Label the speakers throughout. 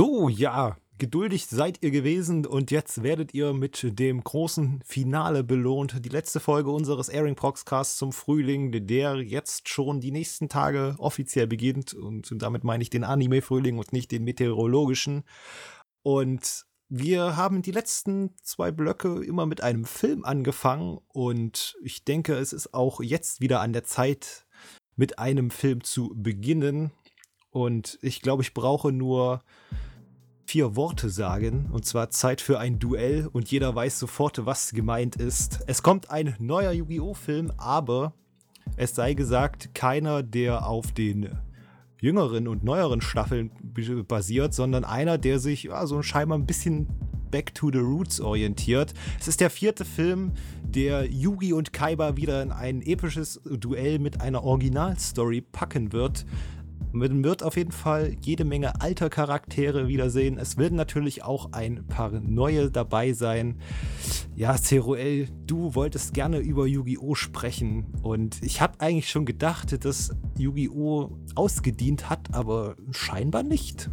Speaker 1: So, ja, geduldig seid ihr gewesen und jetzt werdet ihr mit dem großen Finale belohnt. Die letzte Folge unseres Airing Proxcasts zum Frühling, der jetzt schon die nächsten Tage offiziell beginnt. Und damit meine ich den Anime-Frühling und nicht den meteorologischen. Und wir haben die letzten zwei Blöcke immer mit einem Film angefangen und ich denke, es ist auch jetzt wieder an der Zeit, mit einem Film zu beginnen. Und ich glaube, ich brauche nur vier Worte sagen, und zwar Zeit für ein Duell und jeder weiß sofort, was gemeint ist. Es kommt ein neuer Yu-Gi-Oh! Film, aber es sei gesagt, keiner, der auf den jüngeren und neueren Staffeln basiert, sondern einer, der sich ja, so scheinbar ein bisschen Back to the Roots orientiert. Es ist der vierte Film, der Yugi und Kaiba wieder in ein episches Duell mit einer Originalstory packen wird. Man wird auf jeden Fall jede Menge alter Charaktere wiedersehen. Es werden natürlich auch ein paar neue dabei sein. Ja, Ceruel, du wolltest gerne über Yu-Gi-Oh! sprechen. Und ich habe eigentlich schon gedacht, dass Yu-Gi-Oh! ausgedient hat, aber scheinbar nicht.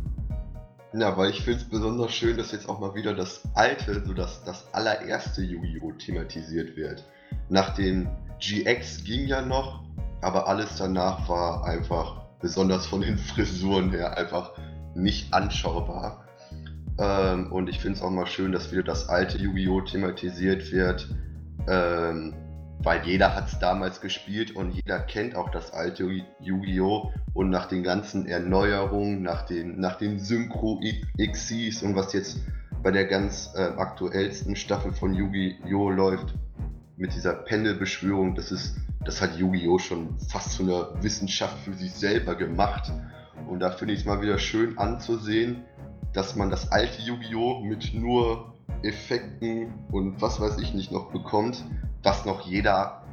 Speaker 2: Ja, weil ich finde es besonders schön, dass jetzt auch mal wieder das alte, so das, das allererste Yu-Gi-Oh! thematisiert wird. Nach den GX ging ja noch, aber alles danach war einfach besonders von den Frisuren her einfach nicht anschaubar. Ähm, und ich finde es auch mal schön, dass wieder das alte Yu-Gi-Oh! thematisiert wird, ähm, weil jeder hat es damals gespielt und jeder kennt auch das alte Yu-Gi-Oh! Und nach den ganzen Erneuerungen, nach den, nach den Synchro-XCs und was jetzt bei der ganz äh, aktuellsten Staffel von Yu-Gi-Oh! läuft, mit dieser Pendelbeschwörung, das ist das hat Yu-Gi-Oh! schon fast zu einer Wissenschaft für sich selber gemacht. Und da finde ich es mal wieder schön anzusehen, dass man das alte Yu-Gi-Oh! mit nur Effekten und was weiß ich nicht noch bekommt, was noch jeder,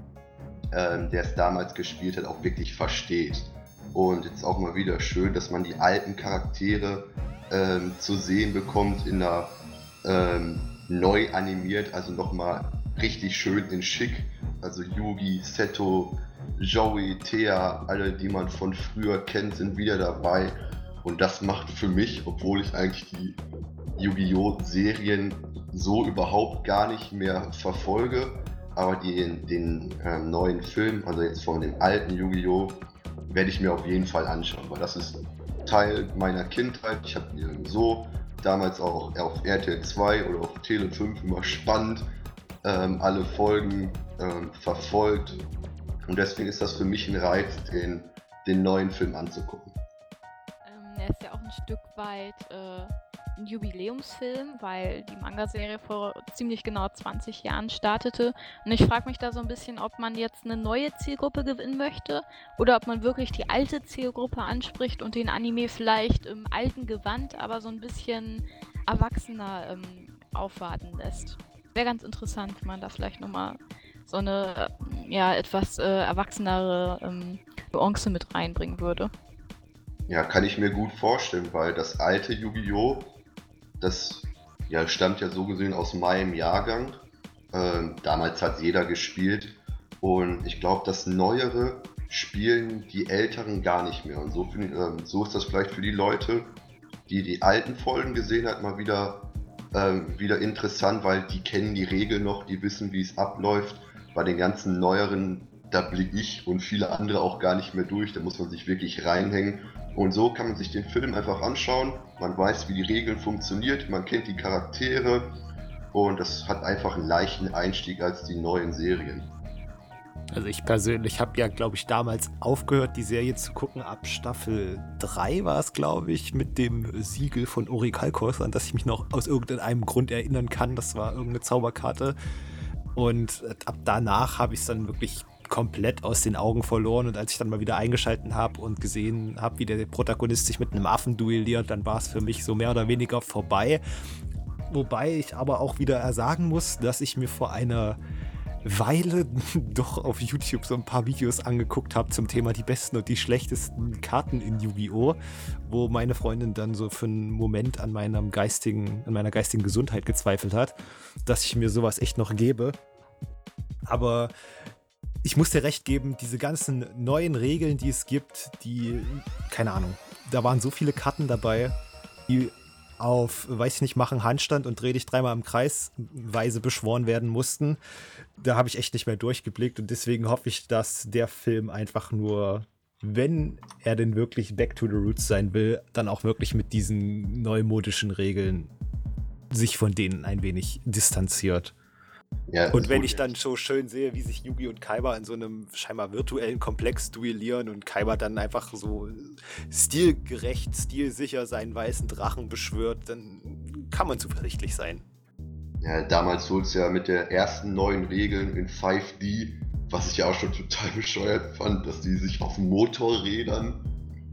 Speaker 2: ähm, der es damals gespielt hat, auch wirklich versteht. Und jetzt auch mal wieder schön, dass man die alten Charaktere ähm, zu sehen bekommt in einer ähm, neu animiert, also nochmal richtig schön in schick. Also Yugi, Seto, Joey, Thea, alle, die man von früher kennt, sind wieder dabei. Und das macht für mich, obwohl ich eigentlich die Yu-Gi-Oh! Serien so überhaupt gar nicht mehr verfolge, aber den, den äh, neuen Film, also jetzt von dem alten Yu-Gi-Oh! werde ich mir auf jeden Fall anschauen, weil das ist Teil meiner Kindheit. Ich habe mir so damals auch auf RTL 2 oder auf Tele 5 immer spannend ähm, alle Folgen ähm, verfolgt. Und deswegen ist das für mich ein Reiz, den, den neuen Film anzugucken.
Speaker 3: Ähm, er ist ja auch ein Stück weit äh, ein Jubiläumsfilm, weil die Manga-Serie vor ziemlich genau 20 Jahren startete. Und ich frage mich da so ein bisschen, ob man jetzt eine neue Zielgruppe gewinnen möchte oder ob man wirklich die alte Zielgruppe anspricht und den Anime vielleicht im alten Gewand, aber so ein bisschen erwachsener ähm, aufwarten lässt wäre ganz interessant, wenn man da vielleicht nochmal so eine ja etwas äh, erwachsenere ähm, Nuance mit reinbringen würde.
Speaker 2: Ja, kann ich mir gut vorstellen, weil das alte Yu-Gi-Oh! das ja, stammt ja so gesehen aus meinem Jahrgang. Ähm, damals hat jeder gespielt und ich glaube, das Neuere spielen die Älteren gar nicht mehr. Und so, ähm, so ist das vielleicht für die Leute, die die alten Folgen gesehen hat, mal wieder ähm, wieder interessant, weil die kennen die Regeln noch, die wissen, wie es abläuft. Bei den ganzen neueren, da blicke ich und viele andere auch gar nicht mehr durch, da muss man sich wirklich reinhängen. Und so kann man sich den Film einfach anschauen, man weiß, wie die Regeln funktioniert, man kennt die Charaktere und das hat einfach einen leichten Einstieg als die neuen Serien.
Speaker 1: Also ich persönlich habe ja, glaube ich, damals aufgehört, die Serie zu gucken. Ab Staffel 3 war es, glaube ich, mit dem Siegel von Uri Kalkos, an das ich mich noch aus irgendeinem Grund erinnern kann. Das war irgendeine Zauberkarte. Und ab danach habe ich es dann wirklich komplett aus den Augen verloren. Und als ich dann mal wieder eingeschalten habe und gesehen habe, wie der Protagonist sich mit einem Affen duelliert, dann war es für mich so mehr oder weniger vorbei. Wobei ich aber auch wieder sagen muss, dass ich mir vor einer Weile doch auf YouTube so ein paar Videos angeguckt habe zum Thema die besten und die schlechtesten Karten in Yu-Gi-Oh!, wo meine Freundin dann so für einen Moment an meinem geistigen, an meiner geistigen Gesundheit gezweifelt hat, dass ich mir sowas echt noch gebe. Aber ich muss dir recht geben, diese ganzen neuen Regeln, die es gibt, die, keine Ahnung, da waren so viele Karten dabei, die auf, weiß ich nicht, machen Handstand und dreh dich dreimal im Kreis Weise beschworen werden mussten. Da habe ich echt nicht mehr durchgeblickt und deswegen hoffe ich, dass der Film einfach nur, wenn er denn wirklich Back to the Roots sein will, dann auch wirklich mit diesen neumodischen Regeln sich von denen ein wenig distanziert. Ja, und wenn ich dann so schön sehe, wie sich Yugi und Kaiba in so einem scheinbar virtuellen Komplex duellieren und Kaiba dann einfach so stilgerecht, stilsicher seinen weißen Drachen beschwört, dann kann man zuversichtlich sein.
Speaker 2: Ja, damals holt es ja mit der ersten neuen Regeln in 5D, was ich ja auch schon total bescheuert fand, dass die sich auf Motorrädern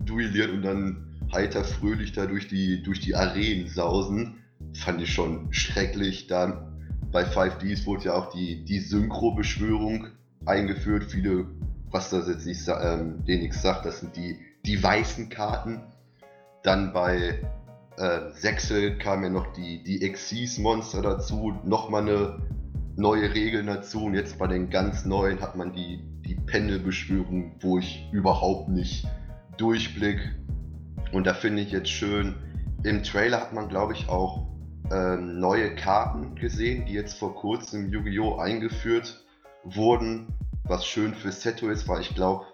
Speaker 2: duellieren und dann heiter fröhlich da durch die, durch die Arenen sausen. Fand ich schon schrecklich. Da bei 5Ds wurde ja auch die, die Synchro-Beschwörung eingeführt. Viele, was das jetzt nicht, ähm, denen nichts sagt, das sind die, die weißen Karten. Dann bei äh, Sechsel kam ja noch die, die Exis-Monster dazu, nochmal eine neue Regel dazu. Und jetzt bei den ganz neuen hat man die, die Pendelbeschwörung, wo ich überhaupt nicht durchblick. Und da finde ich jetzt schön, im Trailer hat man, glaube ich, auch ähm, neue Karten gesehen, die jetzt vor kurzem im Yu-Gi-Oh! eingeführt wurden. Was schön für Seto ist, weil ich glaube,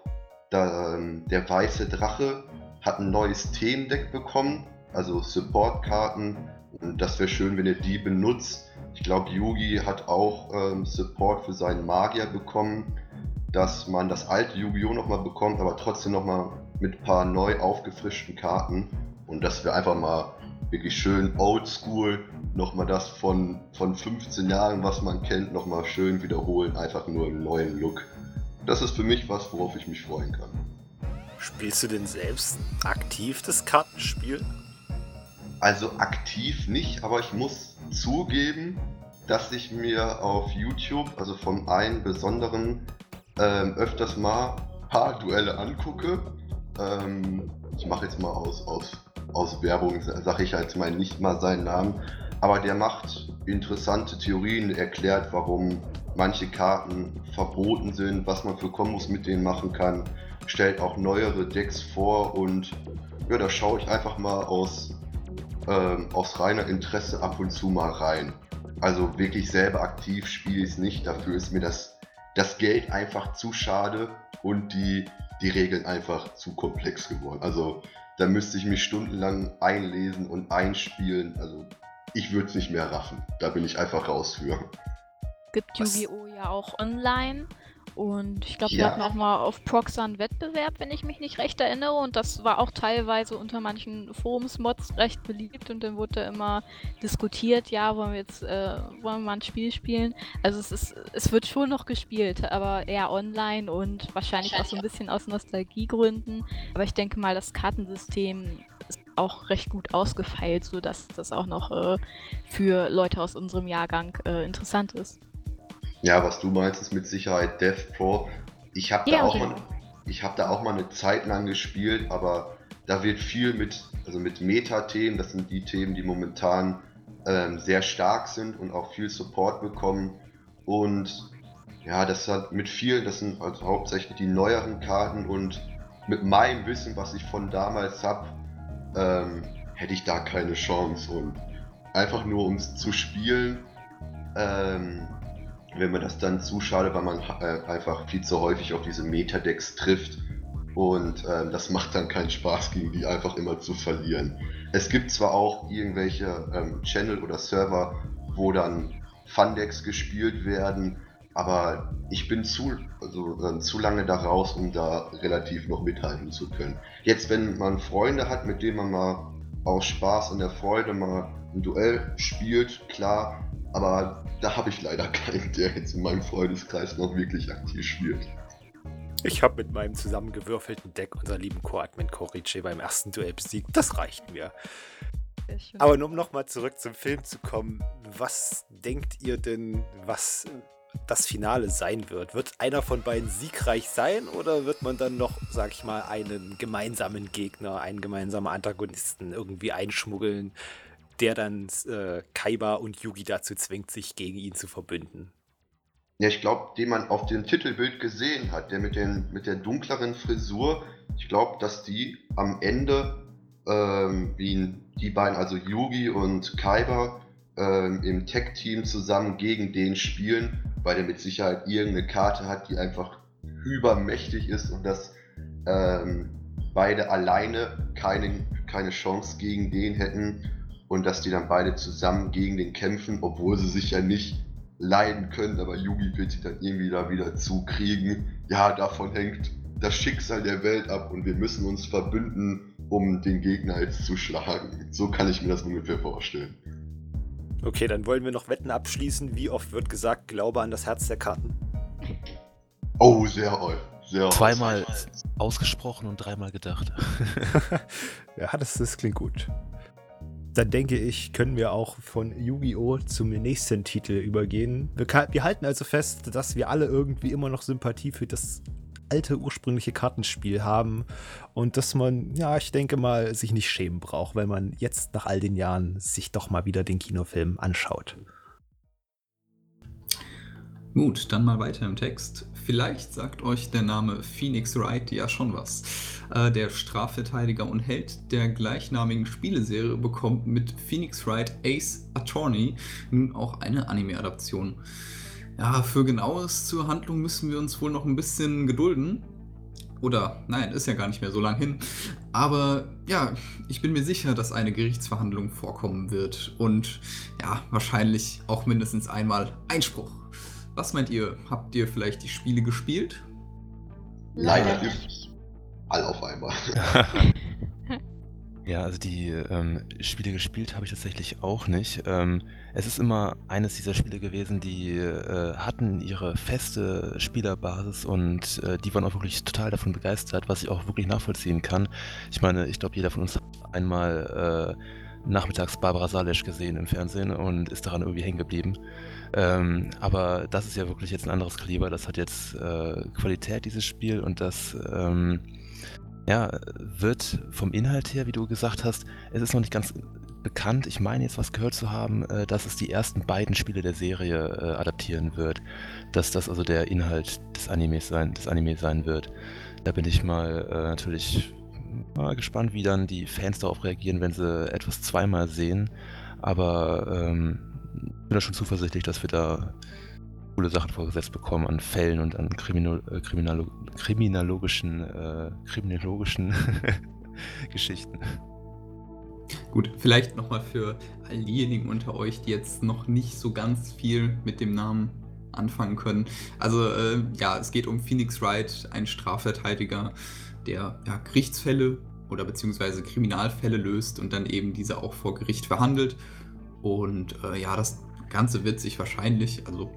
Speaker 2: ähm, der weiße Drache hat ein neues Themendeck bekommen, also Support-Karten. Und das wäre schön, wenn ihr die benutzt. Ich glaube, Yugi hat auch ähm, Support für seinen Magier bekommen, dass man das alte Yu-Gi-Oh! nochmal bekommt, aber trotzdem nochmal mit ein paar neu aufgefrischten Karten. Und das wäre einfach mal wirklich schön oldschool, nochmal das von, von 15 Jahren, was man kennt, nochmal schön wiederholen, einfach nur im neuen Look. Das ist für mich was, worauf ich mich freuen kann.
Speaker 1: Spielst du denn selbst aktiv das Kartenspiel?
Speaker 2: Also aktiv nicht, aber ich muss zugeben, dass ich mir auf YouTube, also von einem besonderen, ähm, öfters mal paar Duelle angucke. Ähm, ich mache jetzt mal aus, aus aus Werbung sage ich jetzt mal nicht mal seinen Namen, aber der macht interessante Theorien, erklärt, warum manche Karten verboten sind, was man für Kombos mit denen machen kann, stellt auch neuere Decks vor und ja, da schaue ich einfach mal aus, ähm, aus reiner Interesse ab und zu mal rein. Also wirklich selber aktiv spiele ich es nicht, dafür ist mir das, das Geld einfach zu schade und die, die Regeln einfach zu komplex geworden. Also da müsste ich mich stundenlang einlesen und einspielen. Also ich würde es nicht mehr raffen. Da bin ich einfach raus für.
Speaker 3: Gibt Yu-Gi-Oh! ja auch online. Und ich glaube, wir ja. hatten auch mal auf Proxa einen Wettbewerb, wenn ich mich nicht recht erinnere. Und das war auch teilweise unter manchen Forums-Mods recht beliebt. Und dann wurde immer diskutiert, ja, wollen wir jetzt äh, wollen wir mal ein Spiel spielen. Also es ist, es wird schon noch gespielt, aber eher online und wahrscheinlich auch so ein bisschen aus Nostalgiegründen. Aber ich denke mal, das Kartensystem ist auch recht gut ausgefeilt, sodass das auch noch äh, für Leute aus unserem Jahrgang äh, interessant ist.
Speaker 2: Ja, was du meinst, ist mit Sicherheit Death Pro. Ich habe da, auch mal, hab da auch mal eine Zeit lang gespielt, aber da wird viel mit, also mit Meta-Themen, das sind die Themen, die momentan ähm, sehr stark sind und auch viel Support bekommen. Und ja, das hat mit vielen, das sind also hauptsächlich die neueren Karten und mit meinem Wissen, was ich von damals habe, ähm, hätte ich da keine Chance. Und einfach nur um es zu spielen, ähm, wenn man das dann zu schade, weil man äh, einfach viel zu häufig auf diese Metadecks trifft. Und äh, das macht dann keinen Spaß, gegen die einfach immer zu verlieren. Es gibt zwar auch irgendwelche ähm, Channel oder Server, wo dann Fundecks gespielt werden, aber ich bin zu, also, äh, zu lange da raus, um da relativ noch mithalten zu können. Jetzt, wenn man Freunde hat, mit denen man mal aus Spaß und der Freude mal ein Duell spielt, klar, aber da habe ich leider keinen, der jetzt in meinem Freundeskreis noch wirklich aktiv spielt.
Speaker 1: Ich habe mit meinem zusammengewürfelten Deck unseren lieben Co-Admin Korice beim ersten Duell besiegt. Das reicht mir. Aber nur um nochmal zurück zum Film zu kommen, was denkt ihr denn, was das Finale sein wird? Wird einer von beiden siegreich sein oder wird man dann noch, sag ich mal, einen gemeinsamen Gegner, einen gemeinsamen Antagonisten irgendwie einschmuggeln, der dann äh, Kaiba und Yugi dazu zwingt, sich gegen ihn zu verbünden.
Speaker 2: Ja, ich glaube, den man auf dem Titelbild gesehen hat, der mit, den, mit der dunkleren Frisur, ich glaube, dass die am Ende ähm, wie die beiden, also Yugi und Kaiba, ähm, im Tech-Team zusammen gegen den spielen, weil der mit Sicherheit irgendeine Karte hat, die einfach übermächtig ist und dass ähm, beide alleine keine, keine Chance gegen den hätten und dass die dann beide zusammen gegen den kämpfen, obwohl sie sich ja nicht leiden können, aber Yugi wird sich dann irgendwie da wieder zukriegen. Ja, davon hängt das Schicksal der Welt ab und wir müssen uns verbünden, um den Gegner jetzt zu schlagen. So kann ich mir das ungefähr vorstellen.
Speaker 1: Okay, dann wollen wir noch Wetten abschließen. Wie oft wird gesagt, glaube an das Herz der Karten?
Speaker 2: Oh, sehr oft. Sehr
Speaker 4: Zweimal ausgesprochen und dreimal gedacht.
Speaker 1: ja, das, das klingt gut. Dann denke ich, können wir auch von Yu-Gi-Oh! zum nächsten Titel übergehen. Wir, wir halten also fest, dass wir alle irgendwie immer noch Sympathie für das alte ursprüngliche Kartenspiel haben und dass man, ja, ich denke mal, sich nicht schämen braucht, wenn man jetzt nach all den Jahren sich doch mal wieder den Kinofilm anschaut.
Speaker 5: Gut, dann mal weiter im Text. Vielleicht sagt euch der Name Phoenix Wright ja schon was. Äh, der Strafverteidiger und Held der gleichnamigen Spieleserie bekommt mit Phoenix Wright Ace Attorney nun auch eine Anime-Adaption. Ja, für genaues zur Handlung müssen wir uns wohl noch ein bisschen gedulden. Oder, nein, ist ja gar nicht mehr so lang hin. Aber ja, ich bin mir sicher, dass eine Gerichtsverhandlung vorkommen wird. Und ja, wahrscheinlich auch mindestens einmal Einspruch. Was meint ihr? Habt ihr vielleicht die Spiele gespielt?
Speaker 2: Leider nicht. All auf einmal.
Speaker 4: Ja, also die ähm, Spiele gespielt habe ich tatsächlich auch nicht. Ähm, es ist immer eines dieser Spiele gewesen, die äh, hatten ihre feste Spielerbasis und äh, die waren auch wirklich total davon begeistert, was ich auch wirklich nachvollziehen kann. Ich meine, ich glaube, jeder von uns hat einmal äh, nachmittags Barbara Salisch gesehen im Fernsehen und ist daran irgendwie hängen geblieben. Ähm, aber das ist ja wirklich jetzt ein anderes Kaliber. Das hat jetzt äh, Qualität, dieses Spiel, und das ähm, ja, wird vom Inhalt her, wie du gesagt hast, es ist noch nicht ganz bekannt. Ich meine jetzt was gehört zu haben, äh, dass es die ersten beiden Spiele der Serie äh, adaptieren wird. Dass das also der Inhalt des Animes sein, des Anime sein wird. Da bin ich mal äh, natürlich mal gespannt, wie dann die Fans darauf reagieren, wenn sie etwas zweimal sehen. Aber ähm, bin da schon zuversichtlich, dass wir da coole Sachen vorgesetzt bekommen an Fällen und an Kriminal äh, Kriminalo kriminologischen, äh, kriminologischen Geschichten.
Speaker 5: Gut, vielleicht nochmal für all diejenigen unter euch, die jetzt noch nicht so ganz viel mit dem Namen anfangen können. Also äh, ja, es geht um Phoenix Wright, ein Strafverteidiger, der ja, Gerichtsfälle oder beziehungsweise Kriminalfälle löst und dann eben diese auch vor Gericht verhandelt. Und äh, ja, das Ganze wird sich wahrscheinlich, also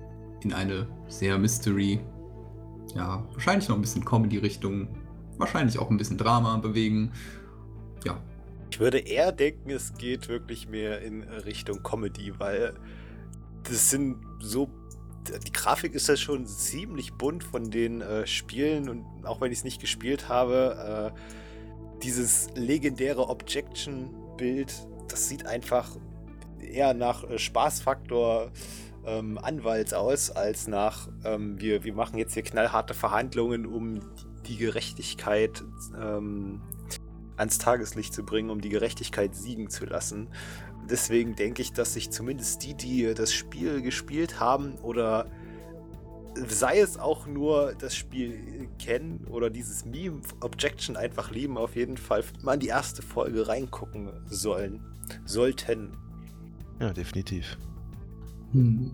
Speaker 5: in eine sehr Mystery, ja, wahrscheinlich noch ein bisschen Comedy-Richtung, wahrscheinlich auch ein bisschen Drama bewegen. Ja.
Speaker 1: Ich würde eher denken, es geht wirklich mehr in Richtung Comedy, weil das sind so. Die Grafik ist ja schon ziemlich bunt von den äh, Spielen und auch wenn ich es nicht gespielt habe, äh, dieses legendäre Objection-Bild, das sieht einfach eher nach äh, Spaßfaktor ähm, Anwalts aus, als nach ähm, wir, wir machen jetzt hier knallharte Verhandlungen, um die Gerechtigkeit ähm, ans Tageslicht zu bringen, um die Gerechtigkeit siegen zu lassen. Deswegen denke ich, dass sich zumindest die, die das Spiel gespielt haben oder sei es auch nur das Spiel kennen oder dieses Meme Objection einfach lieben, auf jeden Fall mal in die erste Folge reingucken sollen. Sollten.
Speaker 4: Ja, definitiv.
Speaker 2: Hm.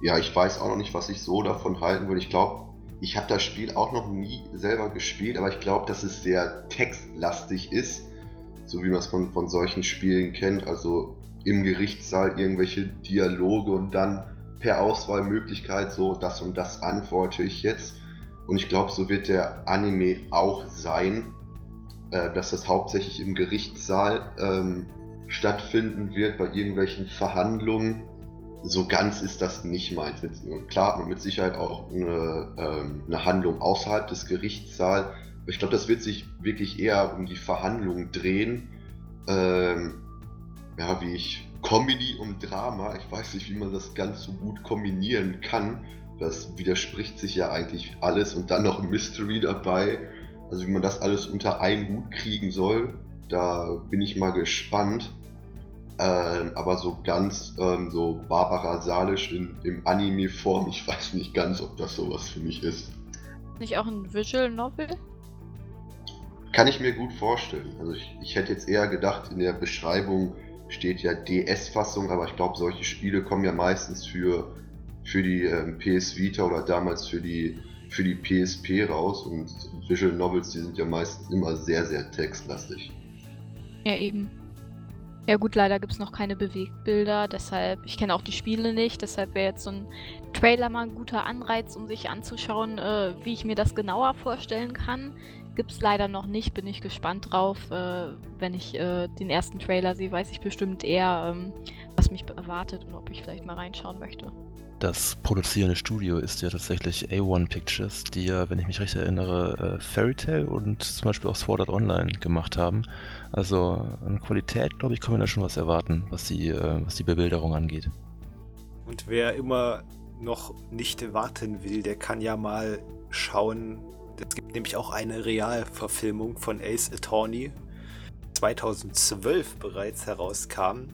Speaker 2: Ja, ich weiß auch noch nicht, was ich so davon halten würde. Ich glaube, ich habe das Spiel auch noch nie selber gespielt, aber ich glaube, dass es sehr textlastig ist, so wie man es von, von solchen Spielen kennt. Also im Gerichtssaal irgendwelche Dialoge und dann per Auswahlmöglichkeit so, das und das antworte ich jetzt. Und ich glaube, so wird der Anime auch sein, äh, dass das hauptsächlich im Gerichtssaal ähm, stattfinden wird, bei irgendwelchen Verhandlungen so ganz ist das nicht meins. Klar hat man mit Sicherheit auch eine, ähm, eine Handlung außerhalb des Gerichtssaals. Ich glaube, das wird sich wirklich eher um die Verhandlungen drehen. Ähm, ja, wie ich Comedy und Drama, ich weiß nicht, wie man das ganz so gut kombinieren kann. Das widerspricht sich ja eigentlich alles und dann noch Mystery dabei. Also wie man das alles unter einen Hut kriegen soll, Da bin ich mal gespannt. Ähm, aber so ganz ähm, so Barbara Salisch in, im Anime-Form, ich weiß nicht ganz, ob das sowas für mich ist.
Speaker 3: Nicht auch ein Visual Novel?
Speaker 2: Kann ich mir gut vorstellen. Also ich, ich hätte jetzt eher gedacht, in der Beschreibung steht ja DS-Fassung, aber ich glaube, solche Spiele kommen ja meistens für, für die ähm, PS Vita oder damals für die, für die PSP raus und Visual Novels, die sind ja meistens immer sehr, sehr textlastig.
Speaker 3: Ja, eben. Ja gut, leider gibt es noch keine Bewegbilder, deshalb, ich kenne auch die Spiele nicht, deshalb wäre jetzt so ein Trailer mal ein guter Anreiz, um sich anzuschauen, äh, wie ich mir das genauer vorstellen kann. Gibt es leider noch nicht, bin ich gespannt drauf. Äh, wenn ich äh, den ersten Trailer sehe, weiß ich bestimmt eher, ähm, was mich erwartet und ob ich vielleicht mal reinschauen möchte.
Speaker 4: Das produzierende Studio ist ja tatsächlich A1 Pictures, die ja, wenn ich mich recht erinnere, äh, Fairy Tail und zum Beispiel auch Sword Art Online gemacht haben. Also an Qualität, glaube ich, kann man da schon was erwarten, was die, äh, was die Bebilderung angeht.
Speaker 1: Und wer immer noch nicht warten will, der kann ja mal schauen. Es gibt nämlich auch eine Realverfilmung von Ace Attorney, 2012 bereits herauskam,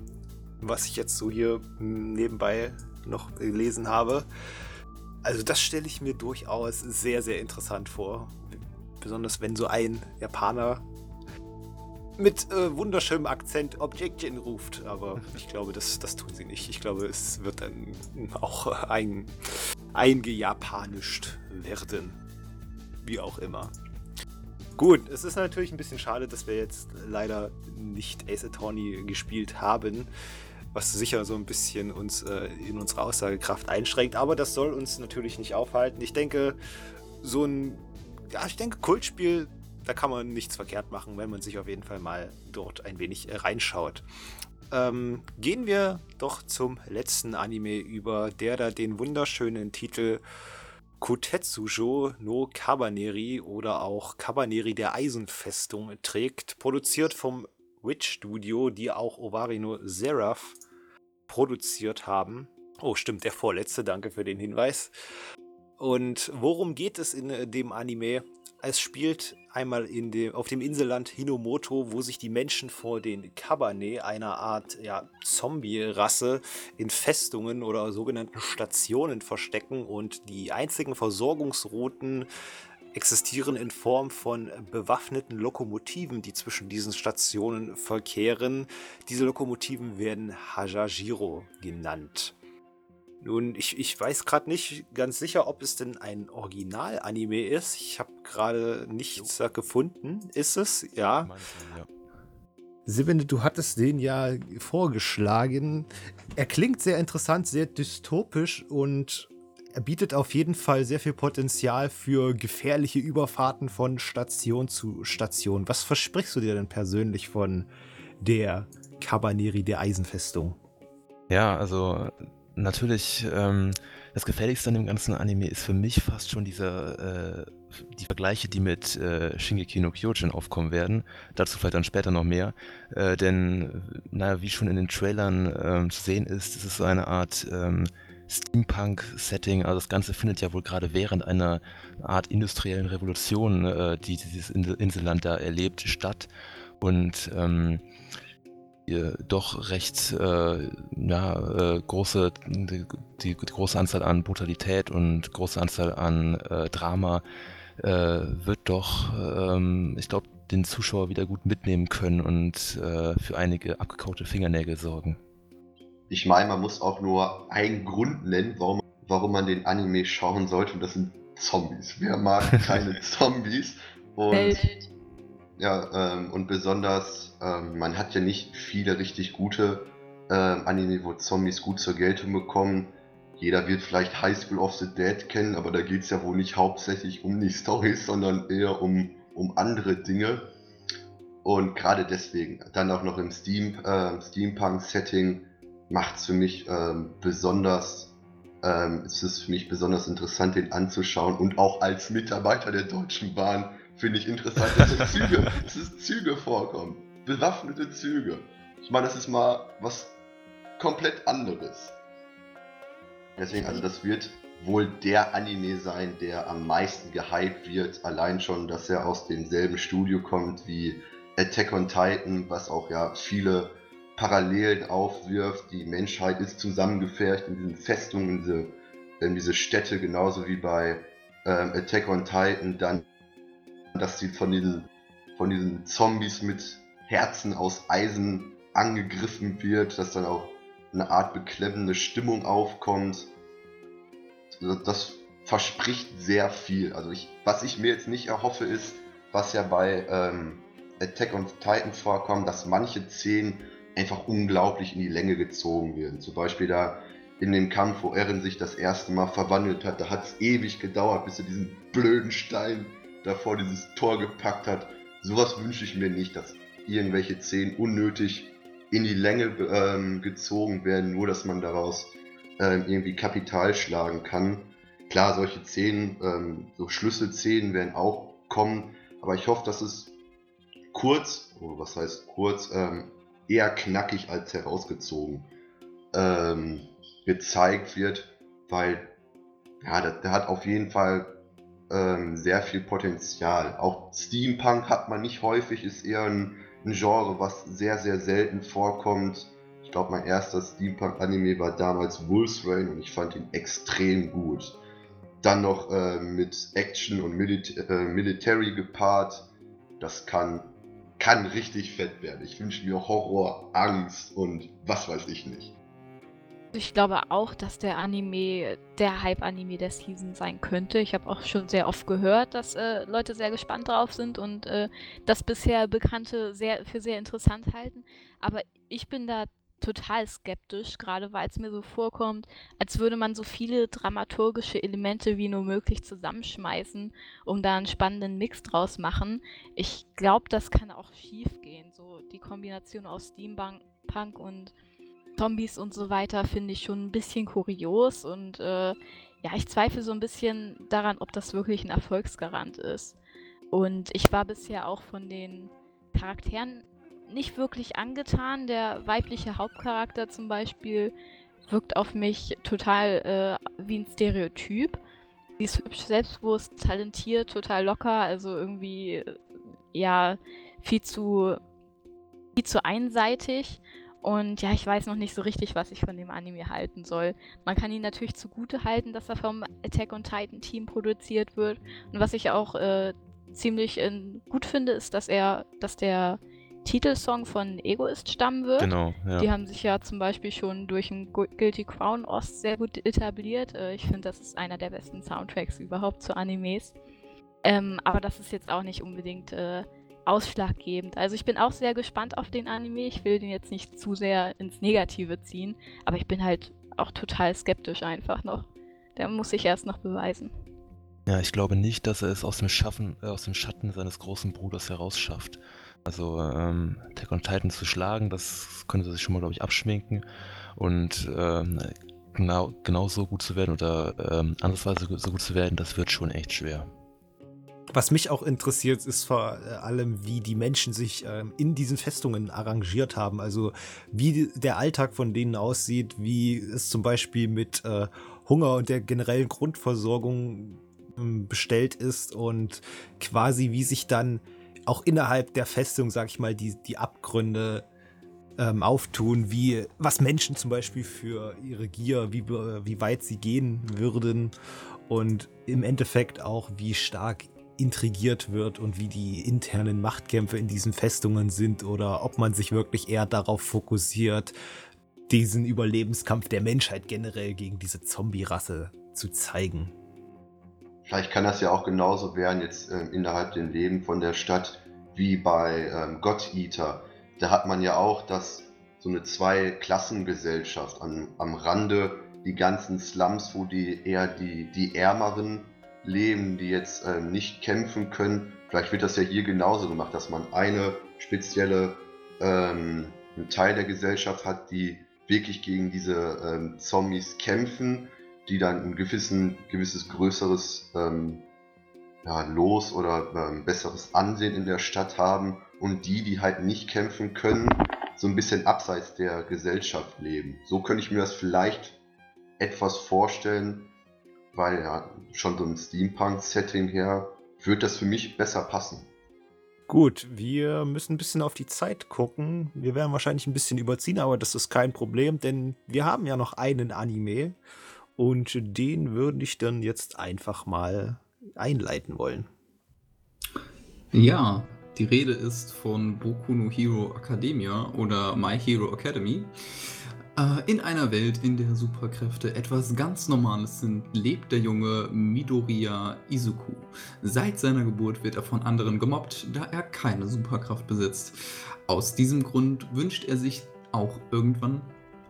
Speaker 1: was ich jetzt so hier nebenbei noch gelesen habe. Also das stelle ich mir durchaus sehr, sehr interessant vor. Besonders wenn so ein Japaner mit äh, wunderschönem Akzent Objection ruft. Aber ich glaube, das, das tun sie nicht. Ich glaube, es wird dann auch ein, eingejapanischt werden. Wie auch immer. Gut, es ist natürlich ein bisschen schade, dass wir jetzt leider nicht Ace Attorney gespielt haben was sicher so ein bisschen uns äh, in unsere Aussagekraft einschränkt. Aber das soll uns natürlich nicht aufhalten. Ich denke, so ein, ja, ich denke, Kultspiel, da kann man nichts verkehrt machen, wenn man sich auf jeden Fall mal dort ein wenig äh, reinschaut. Ähm, gehen wir doch zum letzten Anime über, der da den wunderschönen Titel Kotetsujo no Kabaneri oder auch Kabaneri der Eisenfestung trägt, produziert vom Witch Studio, die auch Ovarino Seraph produziert haben. Oh, stimmt, der vorletzte, danke für den Hinweis. Und worum geht es in äh, dem Anime? Es spielt einmal in dem, auf dem Inselland Hinomoto, wo sich die Menschen vor den Kabane, einer Art ja, Zombie-Rasse, in Festungen oder sogenannten Stationen verstecken und die einzigen Versorgungsrouten existieren in Form von bewaffneten Lokomotiven, die zwischen diesen Stationen verkehren. Diese Lokomotiven werden Hajajiro genannt. Nun, ich, ich weiß gerade nicht ganz sicher, ob es denn ein Original-Anime ist. Ich habe gerade nichts jo. gefunden. Ist es? Ja. ja. Sivende, du hattest den ja vorgeschlagen. Er klingt sehr interessant, sehr dystopisch und er bietet auf jeden Fall sehr viel Potenzial für gefährliche Überfahrten von Station zu Station. Was versprichst du dir denn persönlich von der Cabaneri der Eisenfestung?
Speaker 4: Ja, also natürlich, ähm, das Gefährlichste an dem ganzen Anime ist für mich fast schon diese, äh, die Vergleiche, die mit äh, Shingeki no Kyojin aufkommen werden. Dazu vielleicht dann später noch mehr. Äh, denn, naja, wie schon in den Trailern ähm, zu sehen ist, ist es so eine Art ähm, Steampunk-Setting. Also das Ganze findet ja wohl gerade während einer Art industriellen Revolution, äh, die dieses Inselland da erlebt, statt. Und ähm, doch recht äh, ja, äh, große, die, die, große Anzahl an Brutalität und große Anzahl an äh, Drama äh, wird doch, ähm, ich glaube, den Zuschauer wieder gut mitnehmen können und äh, für einige abgekaute Fingernägel sorgen.
Speaker 2: Ich meine, man muss auch nur einen Grund nennen, warum, warum man den Anime schauen sollte, und das sind Zombies. Wer mag keine Zombies? Und, Welt. ja, ähm, und besonders, ähm, man hat ja nicht viele richtig gute ähm, Anime, wo Zombies gut zur Geltung bekommen. Jeder wird vielleicht High School of the Dead kennen, aber da geht es ja wohl nicht hauptsächlich um die Storys, sondern eher um, um andere Dinge. Und gerade deswegen, dann auch noch im Steam, äh, Steampunk-Setting, macht es für mich ähm, besonders, ähm, es ist für mich besonders interessant, den anzuschauen und auch als Mitarbeiter der Deutschen Bahn finde ich interessant, dass Züge, dass Züge vorkommen. Bewaffnete Züge. Ich meine, das ist mal was komplett anderes. Deswegen, also das wird wohl der Anime sein, der am meisten gehypt wird. Allein schon, dass er aus demselben Studio kommt wie Attack on Titan, was auch ja viele Parallelen aufwirft. Die Menschheit ist zusammengefercht in diesen Festungen, in diese, in diese Städte, genauso wie bei ähm, Attack on Titan. Dann, dass sie von diesen, von diesen Zombies mit Herzen aus Eisen angegriffen wird, dass dann auch eine Art beklemmende Stimmung aufkommt. Das verspricht sehr viel. Also ich, was ich mir jetzt nicht erhoffe, ist, was ja bei ähm, Attack on Titan vorkommt, dass manche Szenen einfach unglaublich in die Länge gezogen werden. Zum Beispiel da in dem Kampf, wo Eren sich das erste Mal verwandelt hat, da hat es ewig gedauert, bis er diesen blöden Stein davor dieses Tor gepackt hat. Sowas wünsche ich mir nicht, dass irgendwelche Szenen unnötig in die Länge ähm, gezogen werden, nur dass man daraus ähm, irgendwie Kapital schlagen kann. Klar, solche Szenen, ähm, so Schlüsselszenen werden auch kommen, aber ich hoffe, dass es kurz, oder was heißt kurz, ähm, eher knackig als herausgezogen ähm, gezeigt wird, weil ja, der, der hat auf jeden Fall ähm, sehr viel Potenzial. Auch Steampunk hat man nicht häufig, ist eher ein, ein Genre, was sehr, sehr selten vorkommt. Ich glaube, mein erster Steampunk-Anime war damals Wolf's Rain und ich fand ihn extrem gut. Dann noch äh, mit Action und Milit äh, Military gepaart. Das kann kann richtig fett werden. Ich wünsche mir Horror, Angst und was weiß ich nicht.
Speaker 3: Ich glaube auch, dass der Anime der Hype-Anime der Season sein könnte. Ich habe auch schon sehr oft gehört, dass äh, Leute sehr gespannt drauf sind und äh, das bisher Bekannte sehr, für sehr interessant halten. Aber ich bin da total skeptisch, gerade weil es mir so vorkommt, als würde man so viele dramaturgische Elemente wie nur möglich zusammenschmeißen, um da einen spannenden Mix draus machen. Ich glaube, das kann auch schief gehen. So die Kombination aus Steampunk und Zombies und so weiter finde ich schon ein bisschen kurios und äh, ja, ich zweifle so ein bisschen daran, ob das wirklich ein Erfolgsgarant ist. Und ich war bisher auch von den Charakteren nicht wirklich angetan. Der weibliche Hauptcharakter zum Beispiel wirkt auf mich total äh, wie ein Stereotyp. Sie ist hübsch, selbstbewusst, talentiert, total locker, also irgendwie äh, ja viel zu viel zu einseitig. Und ja, ich weiß noch nicht so richtig, was ich von dem Anime halten soll. Man kann ihn natürlich zugute halten, dass er vom Attack on Titan Team produziert wird. Und was ich auch äh, ziemlich äh, gut finde, ist, dass er, dass der Titelsong von Egoist stammen wird.
Speaker 4: Genau, ja.
Speaker 3: Die haben sich ja zum Beispiel schon durch ein Guilty Crown Ost sehr gut etabliert. Äh, ich finde, das ist einer der besten Soundtracks überhaupt zu Animes. Ähm, aber das ist jetzt auch nicht unbedingt äh, ausschlaggebend. Also ich bin auch sehr gespannt auf den Anime. Ich will den jetzt nicht zu sehr ins Negative ziehen, aber ich bin halt auch total skeptisch einfach noch. Der muss sich erst noch beweisen.
Speaker 4: Ja, ich glaube nicht, dass er es aus dem, Schaffen, äh, aus dem Schatten seines großen Bruders heraus schafft. Also ähm, Attack on Titan zu schlagen, das könnte sich schon mal, glaube ich, abschminken. Und ähm, genau, genau so gut zu werden oder ähm, andersweise so gut zu werden, das wird schon echt schwer.
Speaker 1: Was mich auch interessiert, ist vor allem, wie die Menschen sich ähm, in diesen Festungen arrangiert haben. Also wie der Alltag von denen aussieht, wie es zum Beispiel mit äh, Hunger und der generellen Grundversorgung ähm, bestellt ist und quasi wie sich dann auch innerhalb der Festung, sag ich mal, die, die Abgründe ähm, auftun, wie was Menschen zum Beispiel für ihre Gier, wie, wie weit sie gehen würden und im Endeffekt auch, wie stark intrigiert wird und wie die internen Machtkämpfe in diesen Festungen sind oder ob man sich wirklich eher darauf fokussiert, diesen Überlebenskampf der Menschheit generell gegen diese Zombie-Rasse zu zeigen.
Speaker 2: Vielleicht kann das ja auch genauso werden jetzt ähm, innerhalb dem Leben von der Stadt wie bei ähm, God Eater. Da hat man ja auch das so eine Zwei-Klassengesellschaft am, am Rande, die ganzen Slums, wo die eher die, die Ärmeren leben, die jetzt ähm, nicht kämpfen können. Vielleicht wird das ja hier genauso gemacht, dass man eine spezielle ähm, Teil der Gesellschaft hat, die wirklich gegen diese ähm, Zombies kämpfen die dann ein gewissen, gewisses größeres ähm, ja, Los oder ähm, besseres Ansehen in der Stadt haben und die, die halt nicht kämpfen können, so ein bisschen abseits der Gesellschaft leben. So könnte ich mir das vielleicht etwas vorstellen, weil ja schon so ein Steampunk-Setting her, würde das für mich besser passen.
Speaker 1: Gut, wir müssen ein bisschen auf die Zeit gucken. Wir werden wahrscheinlich ein bisschen überziehen, aber das ist kein Problem, denn wir haben ja noch einen Anime und den würde ich dann jetzt einfach mal einleiten wollen.
Speaker 5: Ja, die Rede ist von Boku no Hero Academia oder My Hero Academy. Äh, in einer Welt, in der Superkräfte etwas ganz Normales sind, lebt der junge Midoriya Izuku. Seit seiner Geburt wird er von anderen gemobbt, da er keine Superkraft besitzt. Aus diesem Grund wünscht er sich auch irgendwann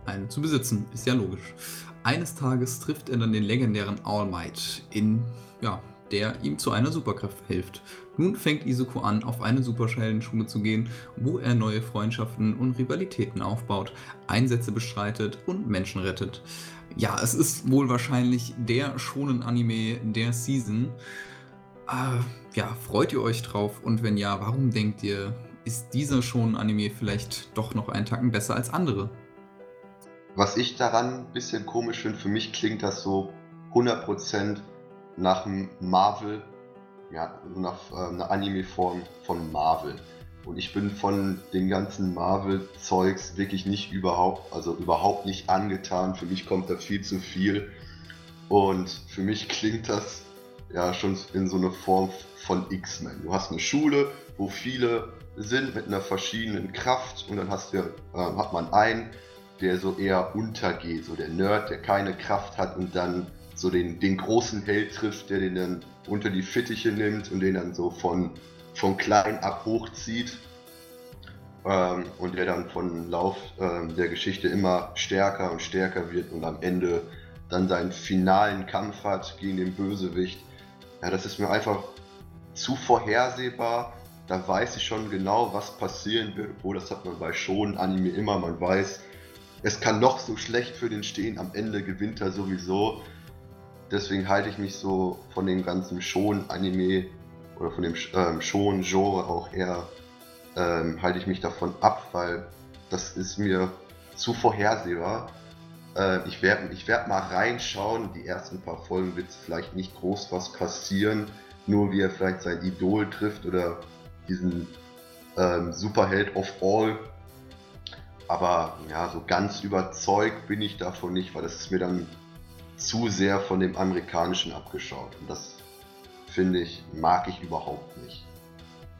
Speaker 5: eine zu besitzen. Ist ja logisch. Eines Tages trifft er dann den legendären All Might, in, ja, der ihm zu einer Superkraft hilft. Nun fängt Izuku an, auf eine Superheldenschule zu gehen, wo er neue Freundschaften und Rivalitäten aufbaut, Einsätze bestreitet und Menschen rettet. Ja, es ist wohl wahrscheinlich der schonen Anime der Season. Äh, ja, freut ihr euch drauf? Und wenn ja, warum denkt ihr, ist dieser schonen Anime vielleicht doch noch einen Tacken besser als andere?
Speaker 2: Was ich daran ein bisschen komisch finde, für mich klingt das so 100% nach einem Marvel ja, nach äh, einer Anime-Form von Marvel. Und ich bin von dem ganzen Marvel-Zeugs wirklich nicht überhaupt, also überhaupt nicht angetan. Für mich kommt da viel zu viel. Und für mich klingt das ja schon in so eine Form von X-Men. Du hast eine Schule, wo viele sind mit einer verschiedenen Kraft und dann hast du, äh, hat man einen, der so eher untergeht, so der Nerd, der keine Kraft hat und dann so den, den großen Held trifft, der den dann unter die Fittiche nimmt und den dann so von, von klein ab hochzieht. Ähm, und der dann von Lauf ähm, der Geschichte immer stärker und stärker wird und am Ende dann seinen finalen Kampf hat gegen den Bösewicht. Ja, das ist mir einfach zu vorhersehbar. Da weiß ich schon genau, was passieren wird. Obwohl, das hat man bei schon Anime immer. Man weiß, es kann noch so schlecht für den stehen. Am Ende gewinnt er sowieso deswegen halte ich mich so von dem ganzen Schon-Anime oder von dem ähm, Schon-Genre auch eher, ähm, halte ich mich davon ab, weil das ist mir zu vorhersehbar. Äh, ich werde ich werd mal reinschauen, die ersten paar Folgen wird vielleicht nicht groß was passieren, nur wie er vielleicht sein Idol trifft oder diesen ähm, Superheld of All. Aber ja, so ganz überzeugt bin ich davon nicht, weil das ist mir dann zu sehr von dem Amerikanischen abgeschaut. Und das finde ich, mag ich überhaupt nicht.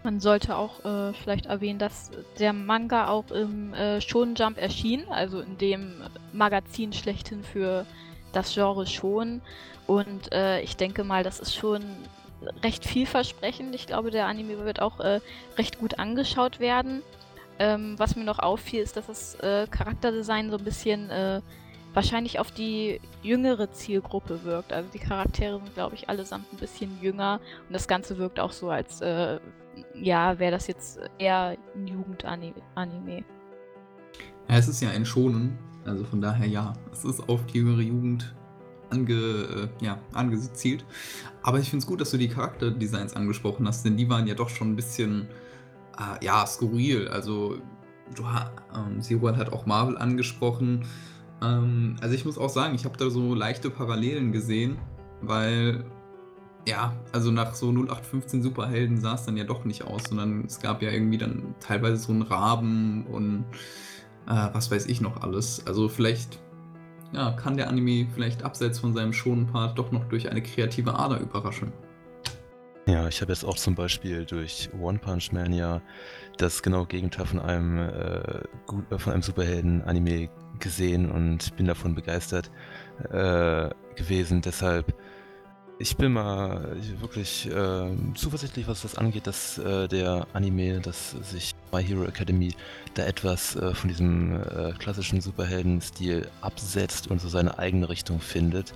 Speaker 3: Man sollte auch äh, vielleicht erwähnen, dass der Manga auch im äh, Shonen Jump erschien, also in dem Magazin schlechthin für das Genre Shonen. Und äh, ich denke mal, das ist schon recht vielversprechend. Ich glaube, der Anime wird auch äh, recht gut angeschaut werden. Ähm, was mir noch auffiel, ist, dass das äh, Charakterdesign so ein bisschen äh, wahrscheinlich auf die jüngere Zielgruppe wirkt. Also die Charaktere sind, glaube ich, allesamt ein bisschen jünger und das Ganze wirkt auch so, als äh, ja, wäre das jetzt eher ein Jugendanime.
Speaker 5: Ja, es ist ja ein Schonen, also von daher ja, es ist auf die jüngere Jugend ange, äh, ja, angezielt. Aber ich finde es gut, dass du die Charakterdesigns angesprochen hast, denn die waren ja doch schon ein bisschen, äh, ja, skurril. Also, du, ähm, Zero hat auch Marvel angesprochen. Ähm, also ich muss auch sagen, ich habe da so leichte Parallelen gesehen, weil ja, also nach so 0815 Superhelden sah es dann ja doch nicht aus, sondern es gab ja irgendwie dann teilweise so einen Raben und äh, was weiß ich noch alles. Also vielleicht ja, kann der Anime vielleicht abseits von seinem schonen Part doch noch durch eine kreative Ader überraschen.
Speaker 4: Ja, ich habe jetzt auch zum Beispiel durch One Punch Man ja das genau Gegenteil von einem, äh, äh, einem Superhelden-Anime gesehen und bin davon begeistert äh, gewesen. Deshalb, ich bin mal wirklich äh, zuversichtlich, was das angeht, dass äh, der Anime, dass sich My Hero Academy da etwas äh, von diesem klassischen Superhelden-Stil absetzt und so seine eigene Richtung findet.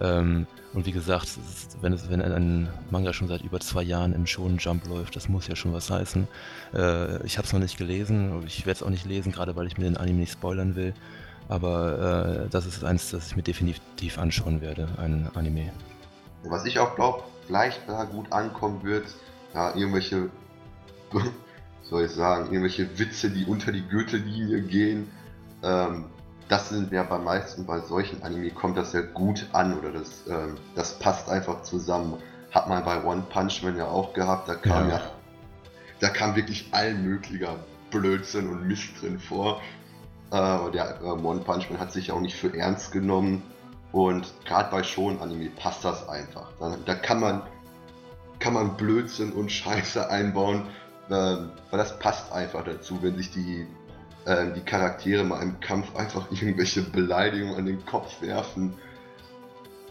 Speaker 4: Ähm, und wie gesagt, wenn, es, wenn ein Manga schon seit über zwei Jahren im Shonen Jump läuft, das muss ja schon was heißen. Äh, ich habe es noch nicht gelesen, ich werde es auch nicht lesen, gerade weil ich mir den Anime nicht spoilern will. Aber äh, das ist eins, das ich mir definitiv anschauen werde, ein Anime.
Speaker 2: Was ich auch glaube, vielleicht da gut ankommen wird, ja, irgendwelche, soll ich sagen, irgendwelche Witze, die unter die Gürtellinie gehen. Ähm, das sind ja bei meisten, bei solchen Anime kommt das ja gut an oder das, ähm, das passt einfach zusammen. Hat man bei One Punch Man ja auch gehabt, da kam ja, ja da kam wirklich all möglicher Blödsinn und Mist drin vor. Äh, der äh, One Punch Man hat sich auch nicht für ernst genommen. Und gerade bei Schon-Anime passt das einfach. Da, da, kann, man, kann man Blödsinn und Scheiße einbauen, äh, weil das passt einfach dazu, wenn sich die, äh, die Charaktere mal im Kampf einfach irgendwelche Beleidigungen an den Kopf werfen.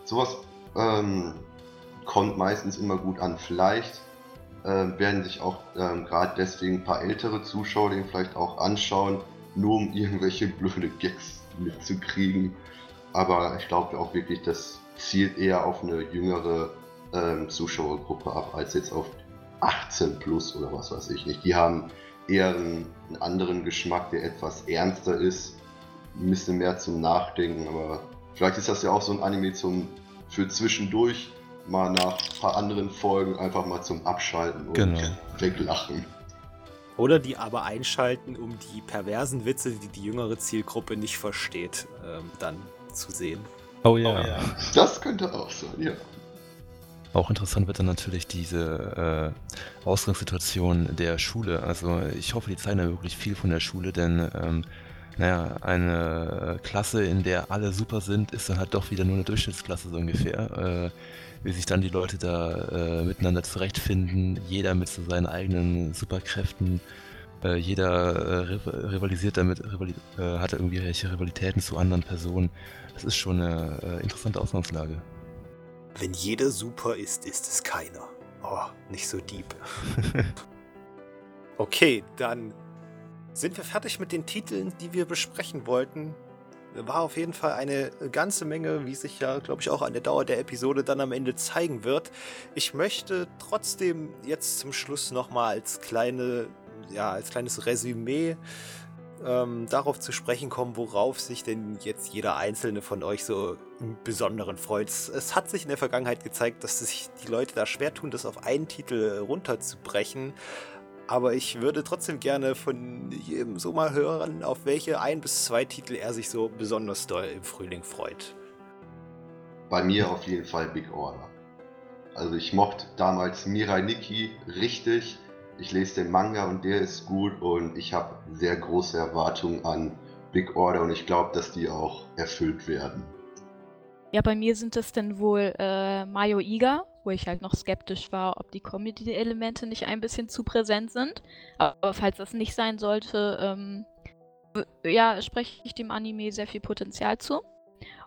Speaker 2: Sowas ähm, kommt meistens immer gut an. Vielleicht äh, werden sich auch ähm, gerade deswegen ein paar ältere Zuschauer den vielleicht auch anschauen, nur um irgendwelche blöde Gags mitzukriegen. Aber ich glaube auch wirklich, das zielt eher auf eine jüngere ähm, Zuschauergruppe ab, als jetzt auf 18 plus oder was weiß ich nicht. Die haben eher einen, einen anderen Geschmack, der etwas ernster ist, ein bisschen mehr zum Nachdenken, aber vielleicht ist das ja auch so ein Anime zum für zwischendurch mal nach ein paar anderen Folgen einfach mal zum Abschalten und
Speaker 4: Genau.
Speaker 2: weglachen.
Speaker 1: Oder die aber einschalten, um die perversen Witze, die die jüngere Zielgruppe nicht versteht, ähm, dann zu sehen.
Speaker 4: Oh ja.
Speaker 2: Das könnte auch sein, ja.
Speaker 4: Auch interessant wird dann natürlich diese äh, Ausgangssituation der Schule. Also ich hoffe, die zeigen da wirklich viel von der Schule, denn ähm, naja, eine Klasse, in der alle super sind, ist dann halt doch wieder nur eine Durchschnittsklasse so ungefähr. Äh, wie sich dann die Leute da äh, miteinander zurechtfinden, jeder mit so seinen eigenen Superkräften, äh, jeder äh, riv- rivalisiert damit, rivali äh, hat irgendwie welche Rivalitäten zu anderen Personen. Das ist schon eine äh, interessante Ausgangslage.
Speaker 1: Wenn jeder super ist, ist es keiner. Oh, nicht so deep. Okay, dann sind wir fertig mit den Titeln, die wir besprechen wollten. War auf jeden Fall eine ganze Menge, wie sich ja, glaube ich, auch an der Dauer der Episode dann am Ende zeigen wird. Ich möchte trotzdem jetzt zum Schluss nochmal als kleine, ja, als kleines Resümee ähm, darauf zu sprechen kommen, worauf sich denn jetzt jeder einzelne von euch so im Besonderen freut. Es, hat sich in der Vergangenheit gezeigt, dass sich die Leute da schwer tun, das auf einen Titel runterzubrechen. Aber ich würde trotzdem gerne von jedem so mal hören, auf welche ein bis zwei Titel er sich so besonders doll im Frühling freut.
Speaker 2: Bei mir auf jeden Fall Big Order. Also ich mochte damals Mirai Nikki richtig. Ich lese den Manga und der ist gut und ich habe sehr große Erwartungen an Big Order und ich glaube, dass die auch erfüllt werden.
Speaker 3: Ja, bei mir sind es dann wohl äh, Mayo Iga, wo ich halt noch skeptisch war, ob die Comedy-Elemente nicht ein bisschen zu präsent sind. Aber falls das nicht sein sollte, ähm, ja, spreche ich dem Anime sehr viel Potenzial zu.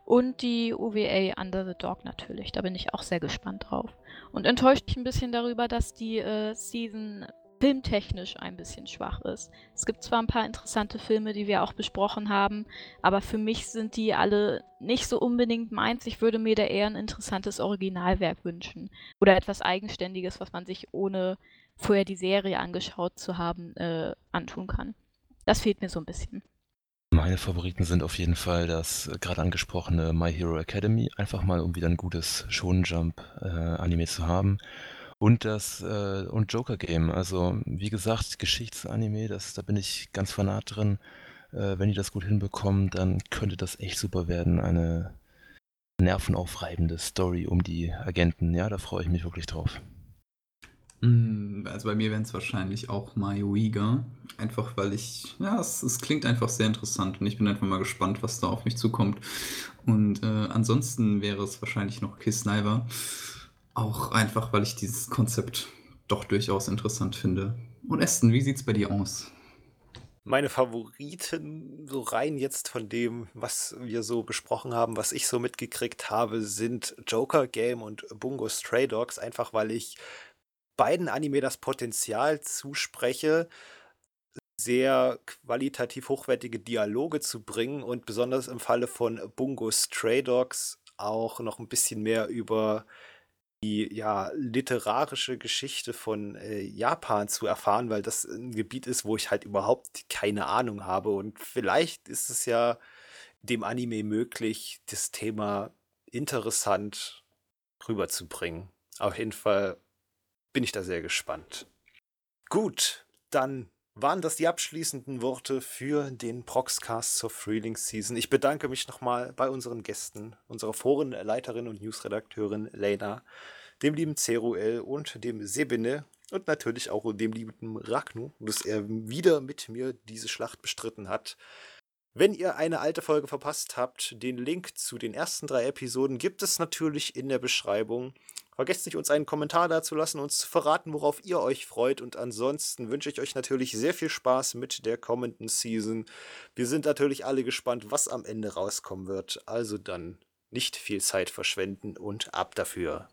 Speaker 3: Und die OVA Under the Dog natürlich, da bin ich auch sehr gespannt drauf. Und enttäuscht mich ein bisschen darüber, dass die äh, Season filmtechnisch ein bisschen schwach ist. Es gibt zwar ein paar interessante Filme, die wir auch besprochen haben, aber für mich sind die alle nicht so unbedingt meins. Ich würde mir da eher ein interessantes Originalwerk wünschen. Oder etwas Eigenständiges, was man sich ohne vorher die Serie angeschaut zu haben, äh, antun kann. Das fehlt mir so ein bisschen.
Speaker 4: Meine Favoriten sind auf jeden Fall das äh, gerade angesprochene My Hero Academy, einfach mal um wieder ein gutes Shonen Jump äh, Anime zu haben. Und das äh, und Joker Game, also wie gesagt, Geschichtsanime, das, da bin ich ganz fanat drin. Äh, wenn die das gut hinbekommen, dann könnte das echt super werden. Eine nervenaufreibende Story um die Agenten. Ja, da freue ich mich wirklich drauf.
Speaker 5: Mm, Also bei mir wären es wahrscheinlich auch Mayoiga. Einfach weil ich, ja, es, es klingt einfach sehr interessant und ich bin einfach mal gespannt, was da auf mich zukommt. Und äh, ansonsten wäre es wahrscheinlich noch Kiss Sniper. Auch einfach, weil ich dieses Konzept doch durchaus interessant finde. Und Aston, wie sieht's bei dir aus?
Speaker 1: Meine Favoriten, so rein jetzt von dem, was wir so besprochen haben, was ich so mitgekriegt habe, sind Joker Game und Bungo Stray Dogs, einfach weil ich beiden Anime das Potenzial zuspreche, sehr qualitativ hochwertige Dialoge zu bringen und besonders im Falle von Bungo Stray Dogs auch noch ein bisschen mehr über die ja literarische Geschichte von äh, Japan zu erfahren, weil das ein Gebiet ist, wo ich halt überhaupt keine Ahnung habe. Und vielleicht ist es ja dem Anime möglich, das Thema interessant rüberzubringen. Auf jeden Fall bin ich da sehr gespannt. Gut, dann waren das die abschließenden Worte für den Proxcast zur Frühlingsseason. Ich bedanke mich nochmal bei unseren Gästen, unserer Forenleiterin und Newsredakteurin Lena, dem lieben Ceruel und dem Sebine. und natürlich auch dem lieben Ragnu, dass er wieder mit mir diese Schlacht bestritten hat. Wenn ihr eine alte Folge verpasst habt, den Link zu den ersten drei Episoden gibt es natürlich in der Beschreibung. Vergesst nicht, uns einen Kommentar da zu lassen, uns zu verraten, worauf ihr euch freut. Und ansonsten wünsche ich euch natürlich sehr viel Spaß mit der kommenden Season. Wir sind natürlich alle gespannt, was am Ende rauskommen wird. Also dann nicht viel Zeit verschwenden und ab dafür.